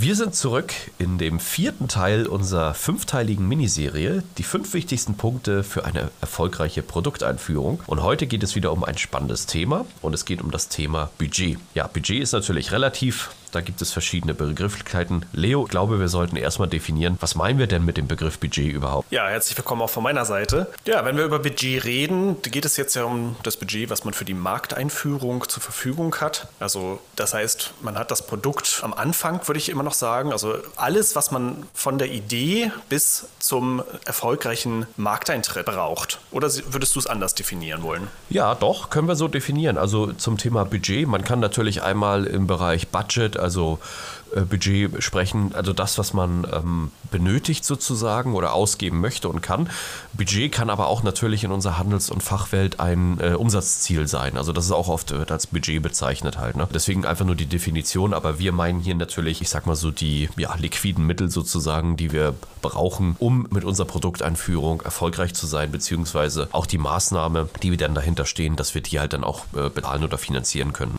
Wir sind zurück in dem vierten Teil unserer fünfteiligen Miniserie, die fünf wichtigsten Punkte für eine erfolgreiche Produkteinführung. Und heute geht es wieder um ein spannendes Thema und es geht um das Thema Budget. Ja, Budget ist natürlich relativ. Da gibt es verschiedene Begrifflichkeiten. Leo, ich glaube, wir sollten erstmal definieren, was meinen wir denn mit dem Begriff Budget überhaupt? Ja, herzlich willkommen auch von meiner Seite. Ja, wenn wir über Budget reden, geht es jetzt ja um das Budget, was man für die Markteinführung zur Verfügung hat. Also das heißt, man hat das Produkt am Anfang, würde ich immer noch sagen. Also alles, was man von der Idee bis zum erfolgreichen Markteintritt braucht. Oder würdest du es anders definieren wollen? Ja, doch, können wir so definieren. Also zum Thema Budget, man kann natürlich einmal im Bereich Budget also äh, Budget sprechen, also das, was man ähm, benötigt sozusagen oder ausgeben möchte und kann. Budget kann aber auch natürlich in unserer Handels- und Fachwelt ein äh, Umsatzziel sein. Also das ist auch oft wird als Budget bezeichnet halt. Ne? Deswegen einfach nur die Definition, aber wir meinen hier natürlich, ich sag mal so die ja, liquiden Mittel sozusagen, die wir brauchen, um mit unserer Produkteinführung erfolgreich zu sein, beziehungsweise auch die Maßnahme, die wir dann dahinter stehen, dass wir die halt dann auch äh, bezahlen oder finanzieren können.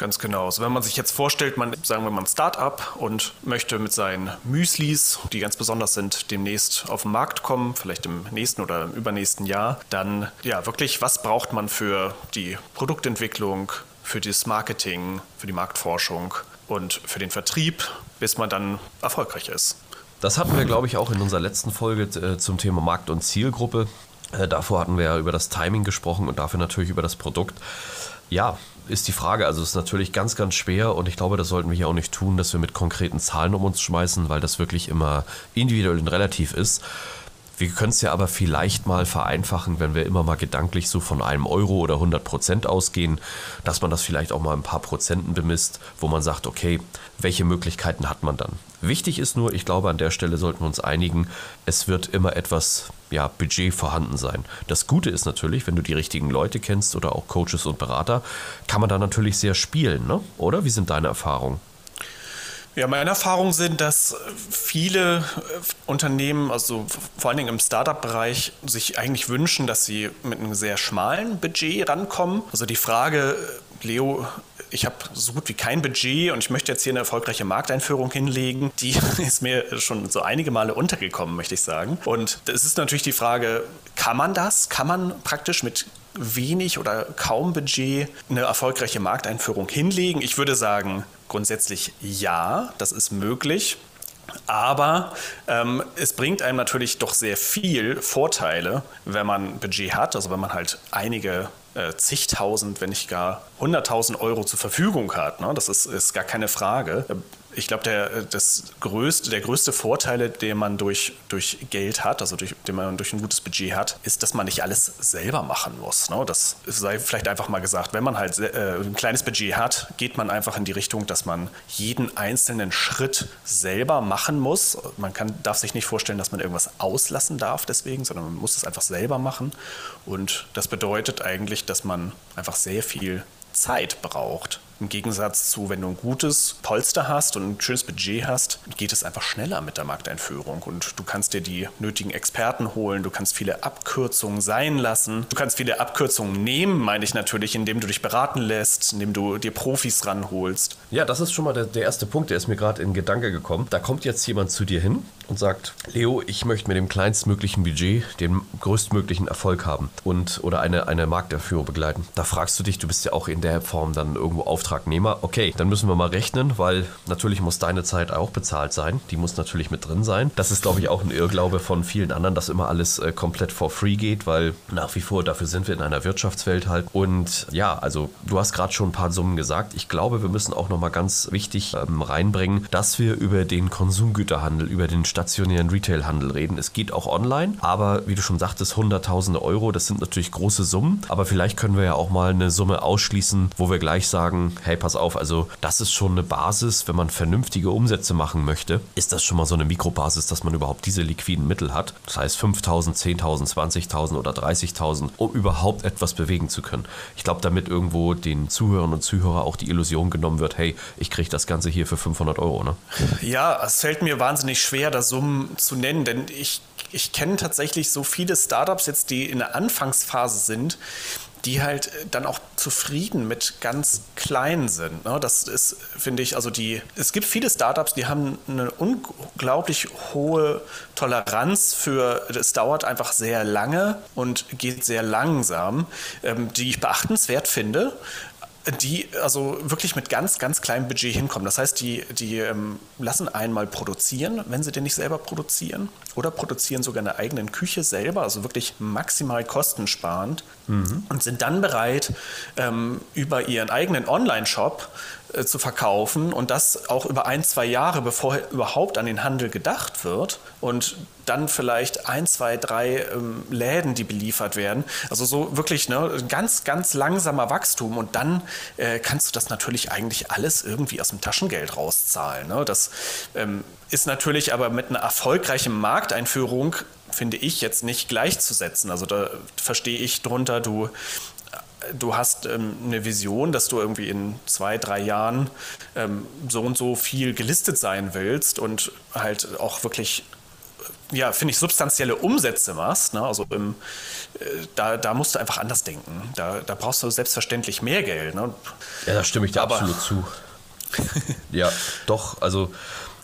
Ganz genau. Also wenn man sich jetzt vorstellt, man sagen wir mal ein Start-up und möchte mit seinen Müslis, die ganz besonders sind, demnächst auf den Markt kommen, vielleicht im nächsten oder im übernächsten Jahr, dann ja wirklich, was braucht man für die Produktentwicklung, für das Marketing, für die Marktforschung und für den Vertrieb, bis man dann erfolgreich ist. Das hatten wir, glaube ich, auch in unserer letzten Folge äh, zum Thema Markt- und Zielgruppe. Äh, davor hatten wir ja über das Timing gesprochen und dafür natürlich über das Produkt. Ja, ist die Frage. Also es ist natürlich ganz, ganz schwer und ich glaube, das sollten wir hier auch nicht tun, dass wir mit konkreten Zahlen um uns schmeißen, weil das wirklich immer individuell und relativ ist. Wir können es ja aber vielleicht mal vereinfachen, wenn wir immer mal gedanklich so von einem Euro oder 100 Prozent ausgehen, dass man das vielleicht auch mal ein paar Prozenten bemisst, wo man sagt, okay, welche Möglichkeiten hat man dann? Wichtig ist nur, ich glaube, an der Stelle sollten wir uns einigen, es wird immer etwas ja, Budget vorhanden sein. Das Gute ist natürlich, wenn du die richtigen Leute kennst oder auch Coaches und Berater, kann man da natürlich sehr spielen, ne? oder? Wie sind deine Erfahrungen? Ja, meine Erfahrungen sind, dass viele äh, Unternehmen, also vor allen Dingen im Startup-Bereich, sich eigentlich wünschen, dass sie mit einem sehr schmalen Budget rankommen. Also die Frage, äh, Leo, ich habe so gut wie kein Budget und ich möchte jetzt hier eine erfolgreiche Markteinführung hinlegen, die ist mir schon so einige Male untergekommen, möchte ich sagen. Und es ist natürlich die Frage, kann man das? Kann man praktisch mit wenig oder kaum Budget eine erfolgreiche Markteinführung hinlegen? Ich würde sagen, grundsätzlich ja, das ist möglich. Aber ähm, es bringt einem natürlich doch sehr viel Vorteile, wenn man Budget hat, also wenn man halt einige äh, zigtausend, wenn nicht gar hunderttausend Euro zur Verfügung hat. Ne? Das ist, ist gar keine Frage ich glaube, der, das größte, der größte Vorteil, den man durch, durch Geld hat, also durch, den man durch ein gutes Budget hat, ist, dass man nicht alles selber machen muss. Ne? Das sei vielleicht einfach mal gesagt. Wenn man halt äh, ein kleines Budget hat, geht man einfach in die Richtung, dass man jeden einzelnen Schritt selber machen muss. Man kann, darf sich nicht vorstellen, dass man irgendwas auslassen darf deswegen, sondern man muss es einfach selber machen. Und das bedeutet eigentlich, dass man einfach sehr viel Zeit braucht. Im Gegensatz zu, wenn du ein gutes Polster hast und ein schönes Budget hast, geht es einfach schneller mit der Markteinführung und du kannst dir die nötigen Experten holen, du kannst viele Abkürzungen sein lassen. Du kannst viele Abkürzungen nehmen, meine ich natürlich, indem du dich beraten lässt, indem du dir Profis ranholst. Ja, das ist schon mal der, der erste Punkt, der ist mir gerade in Gedanke gekommen. Da kommt jetzt jemand zu dir hin und sagt, Leo, ich möchte mit dem kleinstmöglichen Budget den größtmöglichen Erfolg haben und oder eine, eine Markteinführung begleiten. Da fragst du dich, du bist ja auch in der Form dann irgendwo Auftrag Auftragnehmer, okay, dann müssen wir mal rechnen, weil natürlich muss deine Zeit auch bezahlt sein. Die muss natürlich mit drin sein. Das ist, glaube ich, auch ein Irrglaube von vielen anderen, dass immer alles äh, komplett for free geht, weil nach wie vor dafür sind wir in einer Wirtschaftswelt halt. Und ja, also du hast gerade schon ein paar Summen gesagt. Ich glaube, wir müssen auch nochmal ganz wichtig ähm, reinbringen, dass wir über den Konsumgüterhandel, über den stationären Retailhandel reden. Es geht auch online, aber wie du schon sagtest, hunderttausende Euro, das sind natürlich große Summen. Aber vielleicht können wir ja auch mal eine Summe ausschließen, wo wir gleich sagen, hey, pass auf, also das ist schon eine Basis, wenn man vernünftige Umsätze machen möchte, ist das schon mal so eine Mikrobasis, dass man überhaupt diese liquiden Mittel hat. Das heißt 5.000, 10.000, 20.000 oder 30.000, um überhaupt etwas bewegen zu können. Ich glaube, damit irgendwo den Zuhörern und Zuhörer auch die Illusion genommen wird, hey, ich kriege das Ganze hier für 500 Euro. Ne? Ja, es fällt mir wahnsinnig schwer, da Summen zu nennen, denn ich, ich kenne tatsächlich so viele Startups jetzt, die in der Anfangsphase sind, die halt dann auch zufrieden mit ganz klein sind. Ne? Das ist, finde ich, also die, es gibt viele Startups, die haben eine unglaublich hohe Toleranz für, es dauert einfach sehr lange und geht sehr langsam, ähm, die ich beachtenswert finde die also wirklich mit ganz, ganz kleinem Budget hinkommen. Das heißt, die, die ähm, lassen einmal produzieren, wenn sie den nicht selber produzieren, oder produzieren sogar in der eigenen Küche selber, also wirklich maximal kostensparend mhm. und sind dann bereit, ähm, über ihren eigenen Online-Shop äh, zu verkaufen und das auch über ein, zwei Jahre, bevor überhaupt an den Handel gedacht wird und dann vielleicht ein, zwei, drei ähm, Läden, die beliefert werden. Also so wirklich ne, ganz, ganz langsamer Wachstum und dann äh, kannst du das natürlich eigentlich alles irgendwie aus dem Taschengeld rauszahlen. Ne? Das ähm, ist natürlich aber mit einer erfolgreichen Markteinführung finde ich jetzt nicht gleichzusetzen. Also da verstehe ich drunter, du du hast ähm, eine Vision, dass du irgendwie in zwei, drei Jahren ähm, so und so viel gelistet sein willst und halt auch wirklich, ja, finde ich, substanzielle Umsätze machst. Ne? Also im, äh, da, da musst du einfach anders denken. Da, da brauchst du selbstverständlich mehr Geld. Ne? Ja, da stimme ich dir Aber, absolut zu. ja, doch, also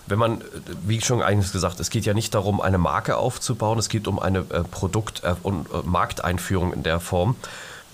wenn man, wie schon eigentlich gesagt, es geht ja nicht darum, eine Marke aufzubauen, es geht um eine äh, Produkt- äh, und äh, Markteinführung in der Form.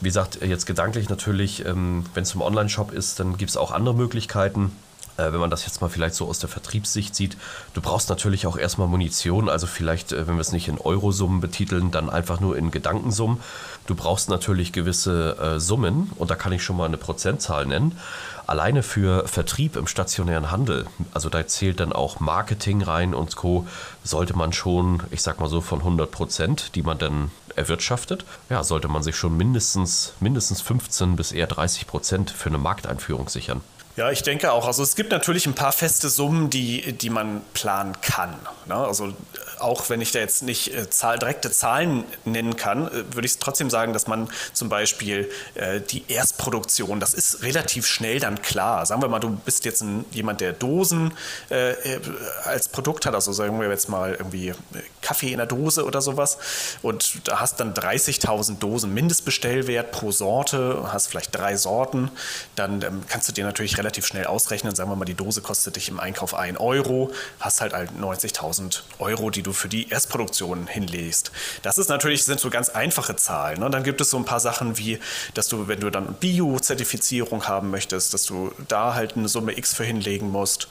Wie gesagt, jetzt gedanklich natürlich, ähm, wenn es zum Online-Shop ist, dann gibt es auch andere Möglichkeiten. Äh, wenn man das jetzt mal vielleicht so aus der Vertriebssicht sieht, du brauchst natürlich auch erstmal Munition, also vielleicht, äh, wenn wir es nicht in Eurosummen betiteln, dann einfach nur in Gedankensummen. Du brauchst natürlich gewisse äh, Summen und da kann ich schon mal eine Prozentzahl nennen. Alleine für Vertrieb im stationären Handel, also da zählt dann auch Marketing rein und Co., sollte man schon, ich sag mal so, von 100 Prozent, die man dann erwirtschaftet, ja, sollte man sich schon mindestens, mindestens 15 bis eher 30 Prozent für eine Markteinführung sichern. Ja, ich denke auch. Also es gibt natürlich ein paar feste Summen, die, die man planen kann. Ne? Also auch wenn ich da jetzt nicht äh, Zahl, direkte Zahlen nennen kann, äh, würde ich trotzdem sagen, dass man zum Beispiel äh, die Erstproduktion, das ist relativ schnell dann klar. Sagen wir mal, du bist jetzt ein, jemand, der Dosen äh, äh als Produkt hat, also sagen wir jetzt mal irgendwie äh, Kaffee in der Dose oder sowas und da hast dann 30.000 Dosen Mindestbestellwert pro Sorte, hast vielleicht drei Sorten, dann ähm, kannst du dir natürlich relativ schnell ausrechnen, sagen wir mal, die Dose kostet dich im Einkauf 1 Euro, hast halt, halt 90.000 Euro, die du für die Erstproduktion hinlegst. Das ist natürlich, sind so ganz einfache Zahlen. Ne? Dann gibt es so ein paar Sachen wie, dass du, wenn du dann Bio-Zertifizierung haben möchtest, dass du da halt eine Summe X für hinlegen musst.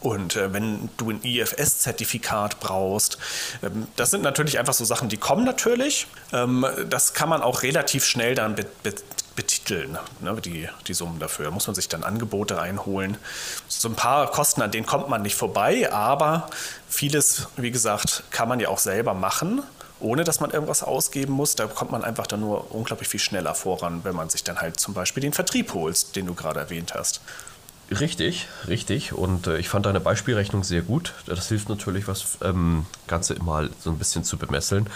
Und äh, wenn du ein IFS-Zertifikat brauchst, ähm, das sind natürlich einfach so Sachen, die kommen natürlich. Ähm, das kann man auch relativ schnell dann be be betiteln, ne, die, die Summen dafür. Da muss man sich dann Angebote reinholen. So ein paar Kosten, an denen kommt man nicht vorbei, aber vieles, wie gesagt, kann man ja auch selber machen, ohne dass man irgendwas ausgeben muss. Da kommt man einfach dann nur unglaublich viel schneller voran, wenn man sich dann halt zum Beispiel den Vertrieb holt, den du gerade erwähnt hast. Richtig, richtig. Und äh, ich fand deine Beispielrechnung sehr gut. Das hilft natürlich, was ähm, Ganze mal so ein bisschen zu bemesseln.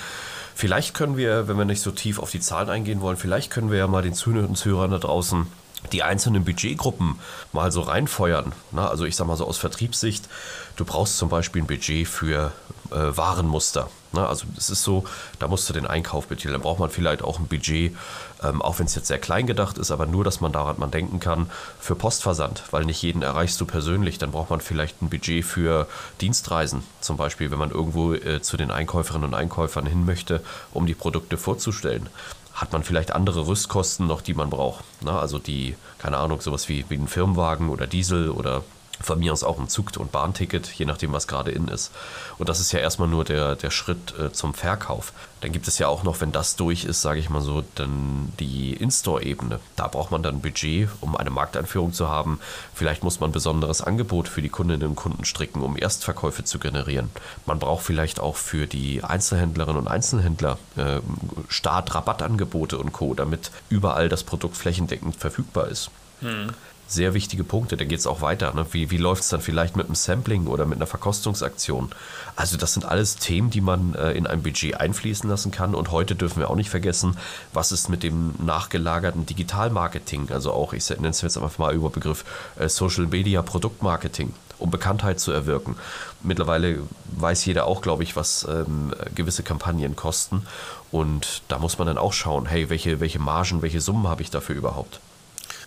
Vielleicht können wir, wenn wir nicht so tief auf die Zahlen eingehen wollen, vielleicht können wir ja mal den Zuhörern da draußen die einzelnen Budgetgruppen mal so reinfeuern. Na, also ich sag mal so aus Vertriebssicht, du brauchst zum Beispiel ein Budget für äh, Warenmuster. Na, also es ist so, da musst du den Einkauf betiteln. Dann braucht man vielleicht auch ein Budget, ähm, auch wenn es jetzt sehr klein gedacht ist, aber nur, dass man daran man denken kann, für Postversand, weil nicht jeden erreichst du persönlich. Dann braucht man vielleicht ein Budget für Dienstreisen, zum Beispiel, wenn man irgendwo äh, zu den Einkäuferinnen und Einkäufern hin möchte, um die Produkte vorzustellen hat man vielleicht andere Rüstkosten noch, die man braucht. Na, also die, keine Ahnung, sowas wie, wie ein Firmenwagen oder Diesel oder von mir aus auch ein Zug- und Bahnticket, je nachdem, was gerade in ist. Und das ist ja erstmal nur der, der Schritt äh, zum Verkauf. Dann gibt es ja auch noch, wenn das durch ist, sage ich mal so, dann die In-Store-Ebene. Da braucht man dann Budget, um eine Markteinführung zu haben. Vielleicht muss man ein besonderes Angebot für die Kundinnen und Kunden stricken, um Erstverkäufe zu generieren. Man braucht vielleicht auch für die Einzelhändlerinnen und Einzelhändler äh, Start-Rabattangebote und Co., damit überall das Produkt flächendeckend verfügbar ist. Hm. Sehr wichtige Punkte, da geht es auch weiter. Ne? Wie, wie läuft es dann vielleicht mit einem Sampling oder mit einer Verkostungsaktion? Also das sind alles Themen, die man äh, in ein Budget einfließen lassen kann. Und heute dürfen wir auch nicht vergessen, was ist mit dem nachgelagerten Digitalmarketing, also auch, ich nenne es jetzt einfach mal über Begriff äh, Social Media Produktmarketing um Bekanntheit zu erwirken. Mittlerweile weiß jeder auch, glaube ich, was ähm, gewisse Kampagnen kosten. Und da muss man dann auch schauen, hey, welche, welche Margen, welche Summen habe ich dafür überhaupt?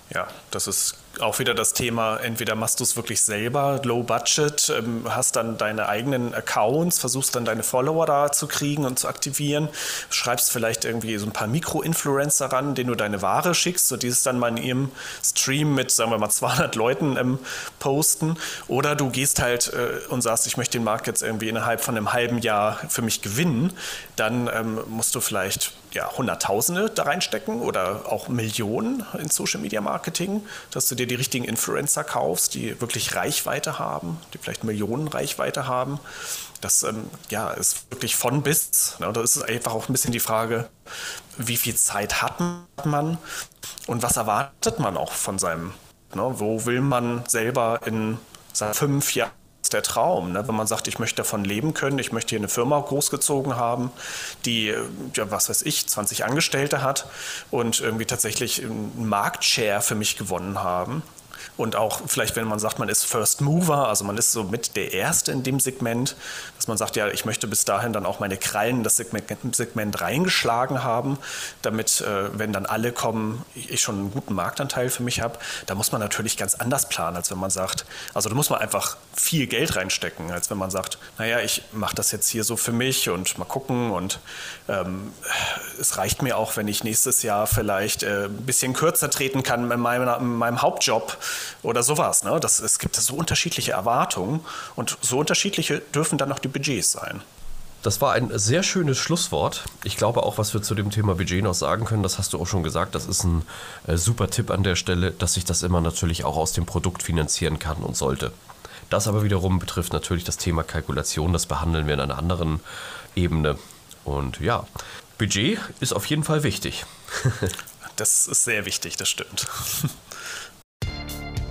Ja, das ist auch wieder das Thema, entweder machst du es wirklich selber, low budget, ähm, hast dann deine eigenen Accounts, versuchst dann deine Follower da zu kriegen und zu aktivieren, schreibst vielleicht irgendwie so ein paar Mikro-Influencer ran, denen du deine Ware schickst, so dieses dann mal in ihrem Stream mit, sagen wir mal, 200 Leuten ähm, posten. Oder du gehst halt äh, und sagst, ich möchte den Markt jetzt irgendwie innerhalb von einem halben Jahr für mich gewinnen. Dann ähm, musst du vielleicht ja, Hunderttausende da reinstecken oder auch Millionen in Social Media Marketing, dass du dir die richtigen Influencer kaufst, die wirklich Reichweite haben, die vielleicht Millionen Reichweite haben. Das ähm, ja, ist wirklich von bis. Ne? Da ist einfach auch ein bisschen die Frage, wie viel Zeit hat man und was erwartet man auch von seinem, ne? wo will man selber in fünf Jahren der Traum, ne? wenn man sagt, ich möchte davon leben können, ich möchte hier eine Firma großgezogen haben, die, ja, was weiß ich, 20 Angestellte hat und irgendwie tatsächlich einen Marktshare für mich gewonnen haben und auch vielleicht, wenn man sagt, man ist First Mover, also man ist so mit der Erste in dem Segment, dass man sagt, ja, ich möchte bis dahin dann auch meine Krallen in das Segment, Segment reingeschlagen haben, damit, äh, wenn dann alle kommen, ich schon einen guten Marktanteil für mich habe. Da muss man natürlich ganz anders planen, als wenn man sagt, also da muss man einfach viel Geld reinstecken, als wenn man sagt, naja, ich mache das jetzt hier so für mich und mal gucken und ähm, es reicht mir auch, wenn ich nächstes Jahr vielleicht äh, ein bisschen kürzer treten kann in meinem, in meinem Hauptjob oder sowas. Ne? Das, es gibt so unterschiedliche Erwartungen und so unterschiedliche dürfen dann auch die Budgets sein. Das war ein sehr schönes Schlusswort. Ich glaube auch, was wir zu dem Thema Budget noch sagen können, das hast du auch schon gesagt, das ist ein äh, super Tipp an der Stelle, dass sich das immer natürlich auch aus dem Produkt finanzieren kann und sollte. Das aber wiederum betrifft natürlich das Thema Kalkulation, das behandeln wir in einer anderen Ebene. Und ja, Budget ist auf jeden Fall wichtig. das ist sehr wichtig, das stimmt.